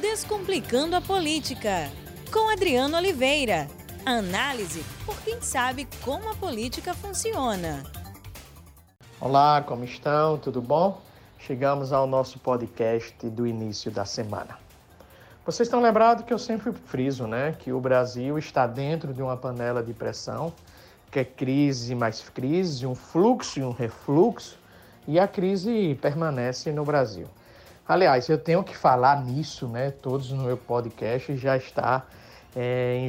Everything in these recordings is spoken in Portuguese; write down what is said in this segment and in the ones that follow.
Descomplicando a Política, com Adriano Oliveira. Análise por quem sabe como a política funciona. Olá, como estão? Tudo bom? Chegamos ao nosso podcast do início da semana. Vocês estão lembrados que eu sempre friso, né, que o Brasil está dentro de uma panela de pressão, que é crise mais crise, um fluxo e um refluxo, e a crise permanece no Brasil. Aliás, eu tenho que falar nisso, né? Todos no meu podcast já está é.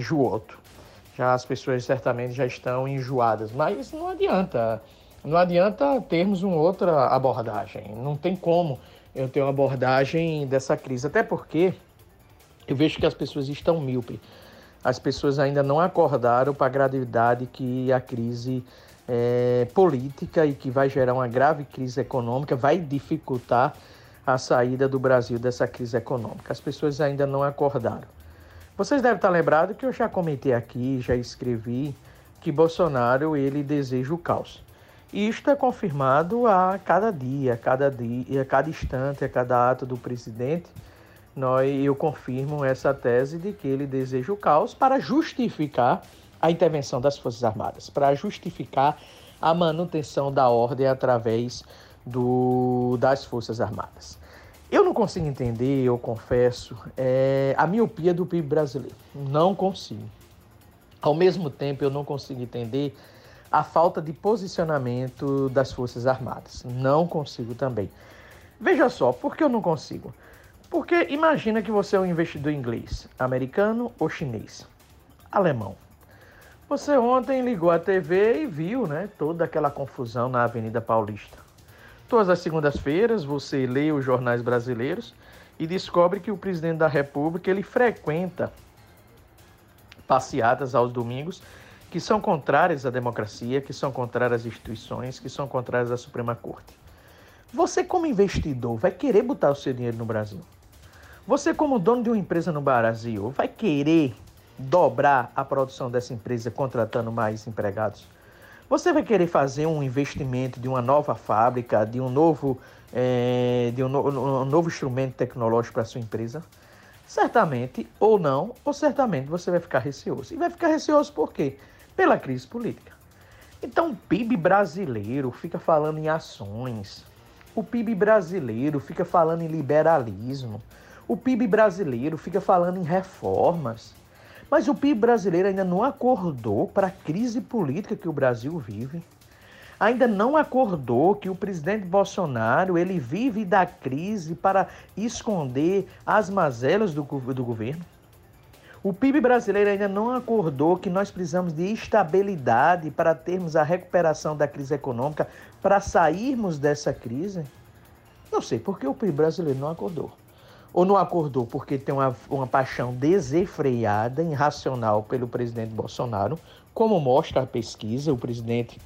Já as pessoas certamente já estão enjoadas, mas não adianta. Não adianta termos uma outra abordagem. Não tem como eu ter uma abordagem dessa crise, até porque eu vejo que as pessoas estão míope. As pessoas ainda não acordaram para a gravidade que a crise é, política e que vai gerar uma grave crise econômica vai dificultar a saída do Brasil dessa crise econômica. As pessoas ainda não acordaram. Vocês devem estar lembrados que eu já comentei aqui, já escrevi que Bolsonaro ele deseja o caos. E isto é confirmado a cada dia, a cada dia, a cada instante, a cada ato do presidente. Nós, eu confirmo essa tese de que ele deseja o caos para justificar a intervenção das Forças Armadas, para justificar a manutenção da ordem através do, das Forças Armadas. Eu não consigo entender, eu confesso, é, a miopia do PIB brasileiro. Não consigo. Ao mesmo tempo, eu não consigo entender a falta de posicionamento das Forças Armadas. Não consigo também. Veja só, por que eu não consigo? Porque imagina que você é um investidor inglês, americano ou chinês, alemão. Você ontem ligou a TV e viu né, toda aquela confusão na Avenida Paulista. Todas as segundas-feiras você lê os jornais brasileiros e descobre que o presidente da República ele frequenta passeatas aos domingos que são contrárias à democracia, que são contrárias às instituições, que são contrárias à Suprema Corte. Você, como investidor, vai querer botar o seu dinheiro no Brasil? Você, como dono de uma empresa no Brasil, vai querer dobrar a produção dessa empresa contratando mais empregados? Você vai querer fazer um investimento de uma nova fábrica, de um novo, é, de um, no, um novo instrumento tecnológico para sua empresa? Certamente, ou não, ou certamente você vai ficar receoso. E vai ficar receoso por quê? Pela crise política. Então, o PIB brasileiro fica falando em ações. O PIB brasileiro fica falando em liberalismo. O PIB brasileiro fica falando em reformas. Mas o PIB brasileiro ainda não acordou para a crise política que o Brasil vive. Ainda não acordou que o presidente Bolsonaro ele vive da crise para esconder as mazelas do, do governo. O PIB brasileiro ainda não acordou que nós precisamos de estabilidade para termos a recuperação da crise econômica, para sairmos dessa crise. Não sei por que o PIB brasileiro não acordou ou não acordou porque tem uma, uma paixão desenfreada, irracional pelo presidente Bolsonaro, como mostra a pesquisa, o presidente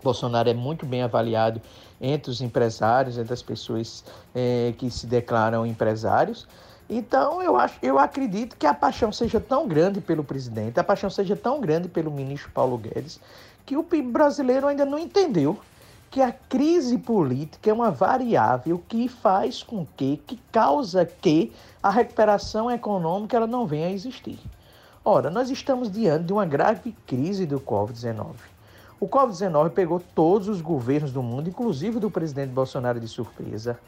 Bolsonaro é muito bem avaliado entre os empresários, entre as pessoas é, que se declaram empresários. Então, eu, acho, eu acredito que a paixão seja tão grande pelo presidente, a paixão seja tão grande pelo ministro Paulo Guedes, que o PIB brasileiro ainda não entendeu que a crise política é uma variável que faz com que, que causa que a recuperação econômica ela não venha a existir. Ora, nós estamos diante de uma grave crise do Covid-19. O Covid-19 pegou todos os governos do mundo, inclusive do presidente Bolsonaro de surpresa.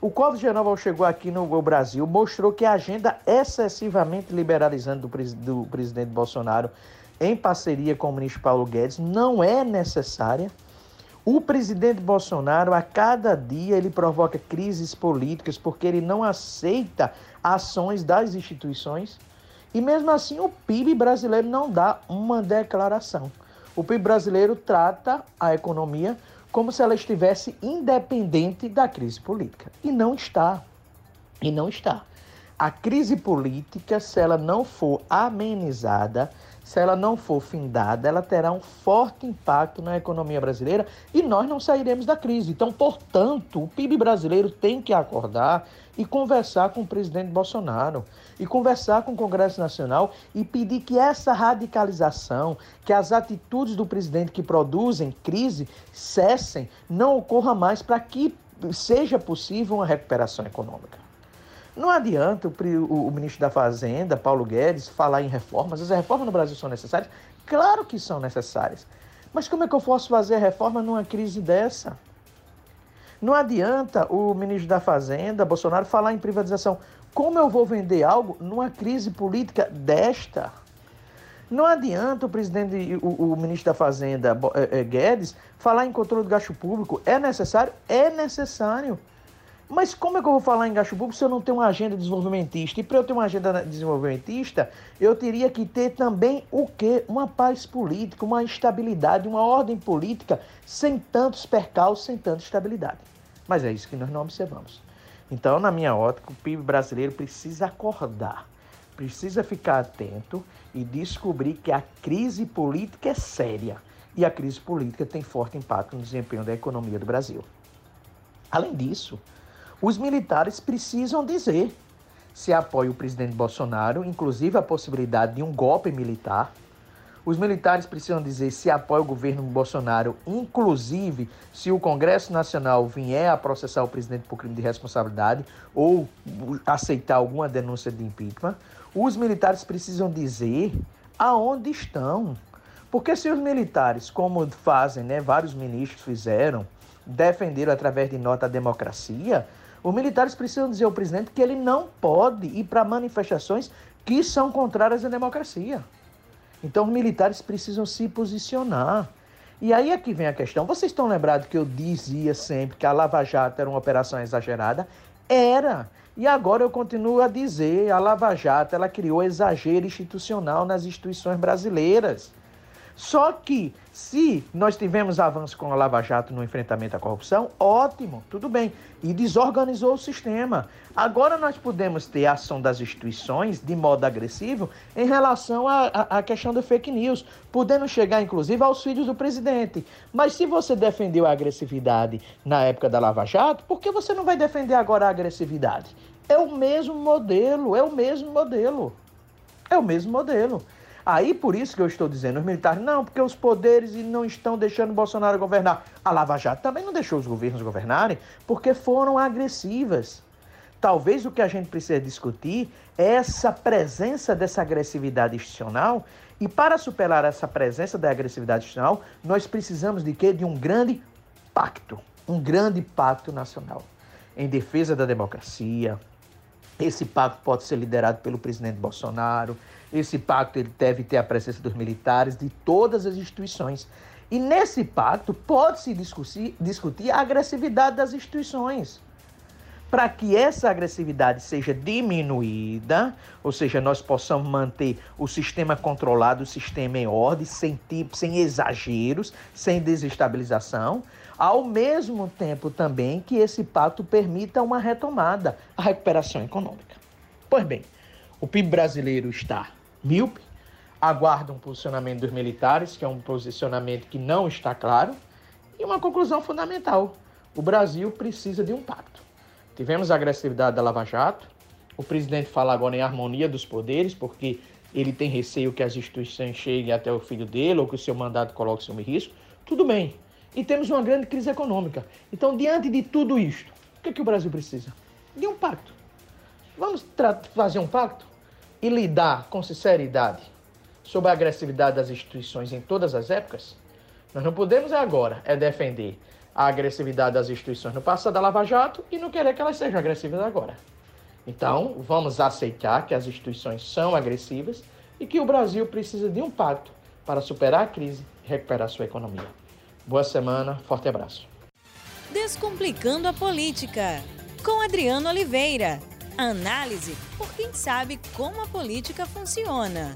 O Covid-19 chegou aqui no Brasil, mostrou que a agenda excessivamente liberalizante do, do presidente Bolsonaro, em parceria com o ministro Paulo Guedes, não é necessária o presidente Bolsonaro, a cada dia, ele provoca crises políticas porque ele não aceita ações das instituições. E mesmo assim, o PIB brasileiro não dá uma declaração. O PIB brasileiro trata a economia como se ela estivesse independente da crise política. E não está. E não está. A crise política, se ela não for amenizada, se ela não for findada, ela terá um forte impacto na economia brasileira e nós não sairemos da crise. Então, portanto, o PIB brasileiro tem que acordar e conversar com o presidente Bolsonaro, e conversar com o Congresso Nacional e pedir que essa radicalização, que as atitudes do presidente que produzem crise cessem, não ocorra mais para que seja possível uma recuperação econômica. Não adianta o, o, ministro da Fazenda, Paulo Guedes, falar em reformas. As reformas no Brasil são necessárias? Claro que são necessárias. Mas como é que eu posso fazer reforma numa crise dessa? Não adianta o ministro da Fazenda, Bolsonaro, falar em privatização. Como eu vou vender algo numa crise política desta? Não adianta o presidente, o, o ministro da Fazenda, é, é, Guedes, falar em controle do gasto público. É necessário? É necessário. Mas como é que eu vou falar em gasto público se eu não tenho uma agenda desenvolvimentista? E para eu ter uma agenda desenvolvimentista, eu teria que ter também o quê? Uma paz política, uma estabilidade, uma ordem política sem tantos percalços, sem tanta estabilidade. Mas é isso que nós não observamos. Então, na minha ótica, o PIB brasileiro precisa acordar, precisa ficar atento e descobrir que a crise política é séria e a crise política tem forte impacto no desempenho da economia do Brasil. Além disso, os militares precisam dizer se apoia o presidente Bolsonaro, inclusive a possibilidade de um golpe militar. Os militares precisam dizer se apoia o governo Bolsonaro, inclusive se o Congresso Nacional vier a processar o presidente por crime de responsabilidade ou aceitar alguma denúncia de impeachment. Os militares precisam dizer aonde estão. Porque se os militares, como fazem, né, vários ministros fizeram, defenderam através de nota a democracia, os militares precisam dizer ao presidente que ele não pode ir para manifestações que são contrárias à democracia. Então os militares precisam se posicionar. E aí é que vem a questão. Vocês estão lembrados que eu dizia sempre que a Lava Jato era uma operação exagerada? Era. E agora eu continuo a dizer, a Lava Jato, ela criou exagero institucional nas instituições brasileiras. Só que se nós tivemos avanço com a Lava Jato no enfrentamento à corrupção, ótimo, tudo bem. E desorganizou o sistema. Agora nós podemos ter a ação das instituições de modo agressivo em relação à questão do fake news, podendo chegar inclusive aos filhos do presidente. Mas se você defendeu a agressividade na época da Lava Jato, por que você não vai defender agora a agressividade? É o mesmo modelo, é o mesmo modelo. É o mesmo modelo. Aí por isso que eu estou dizendo, os militares, não, porque os poderes não estão deixando Bolsonaro governar. A Lava Jato também não deixou os governos governarem, porque foram agressivas. Talvez o que a gente precisa discutir é essa presença dessa agressividade institucional. E para superar essa presença da agressividade institucional, nós precisamos de quê? De um grande pacto, um grande pacto nacional em defesa da democracia. Esse pacto pode ser liderado pelo presidente Bolsonaro, esse pacto ele deve ter a presença dos militares, de todas as instituições. E nesse pacto pode-se discutir, discutir a agressividade das instituições. Para que essa agressividade seja diminuída, ou seja, nós possamos manter o sistema controlado, o sistema em ordem, sem, tipo, sem exageros, sem desestabilização, ao mesmo tempo também que esse pacto permita uma retomada, a recuperação econômica. Pois bem, o PIB brasileiro está míope, aguarda um posicionamento dos militares, que é um posicionamento que não está claro, e uma conclusão fundamental: o Brasil precisa de um pacto. Tivemos a agressividade da Lava Jato, o presidente fala agora em harmonia dos poderes, porque ele tem receio que as instituições cheguem até o filho dele ou que o seu mandato coloque sob risco. Tudo bem. E temos uma grande crise econômica. Então, diante de tudo isto, o que, é que o Brasil precisa? De um pacto. Vamos fazer um pacto? E lidar com sinceridade sobre a agressividade das instituições em todas as épocas, nós não podemos agora é defender a agressividade das instituições no passado da Lava Jato e não querer que elas sejam agressivas agora. Então, vamos aceitar que as instituições são agressivas e que o Brasil precisa de um pacto para superar a crise e recuperar sua economia. Boa semana, forte abraço. Descomplicando a política, com Adriano Oliveira. Análise por quem sabe como a política funciona.